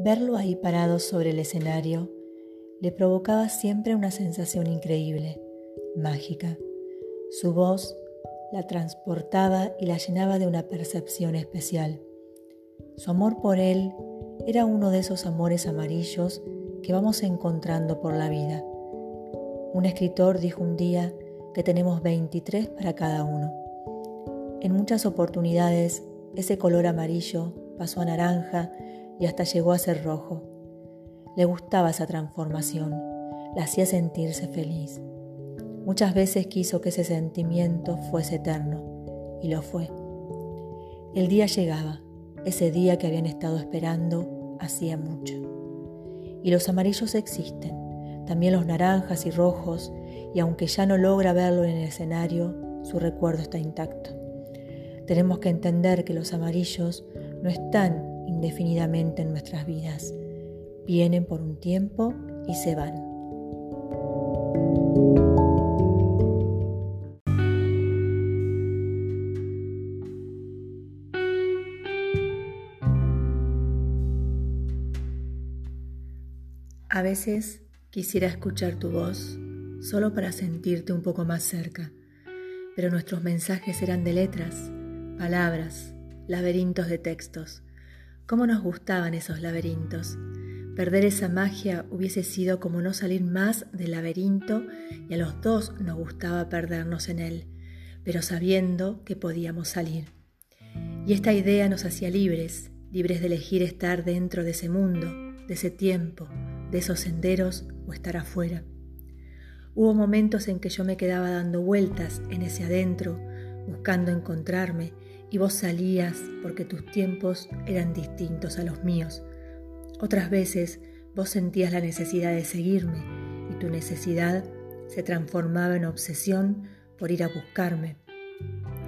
Verlo ahí parado sobre el escenario le provocaba siempre una sensación increíble, mágica. Su voz la transportaba y la llenaba de una percepción especial. Su amor por él era uno de esos amores amarillos que vamos encontrando por la vida. Un escritor dijo un día que tenemos 23 para cada uno. En muchas oportunidades ese color amarillo pasó a naranja y hasta llegó a ser rojo. Le gustaba esa transformación, la hacía sentirse feliz. Muchas veces quiso que ese sentimiento fuese eterno, y lo fue. El día llegaba, ese día que habían estado esperando hacía mucho. Y los amarillos existen, también los naranjas y rojos, y aunque ya no logra verlo en el escenario, su recuerdo está intacto. Tenemos que entender que los amarillos no están indefinidamente en nuestras vidas. Vienen por un tiempo y se van. A veces quisiera escuchar tu voz solo para sentirte un poco más cerca, pero nuestros mensajes eran de letras, palabras, laberintos de textos. ¿Cómo nos gustaban esos laberintos? Perder esa magia hubiese sido como no salir más del laberinto y a los dos nos gustaba perdernos en él, pero sabiendo que podíamos salir. Y esta idea nos hacía libres, libres de elegir estar dentro de ese mundo, de ese tiempo, de esos senderos o estar afuera. Hubo momentos en que yo me quedaba dando vueltas en ese adentro, buscando encontrarme, y vos salías porque tus tiempos eran distintos a los míos. Otras veces vos sentías la necesidad de seguirme y tu necesidad se transformaba en obsesión por ir a buscarme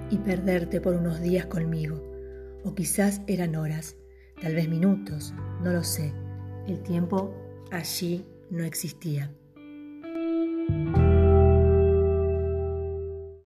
y perderte por unos días conmigo. O quizás eran horas, tal vez minutos, no lo sé. El tiempo allí no existía.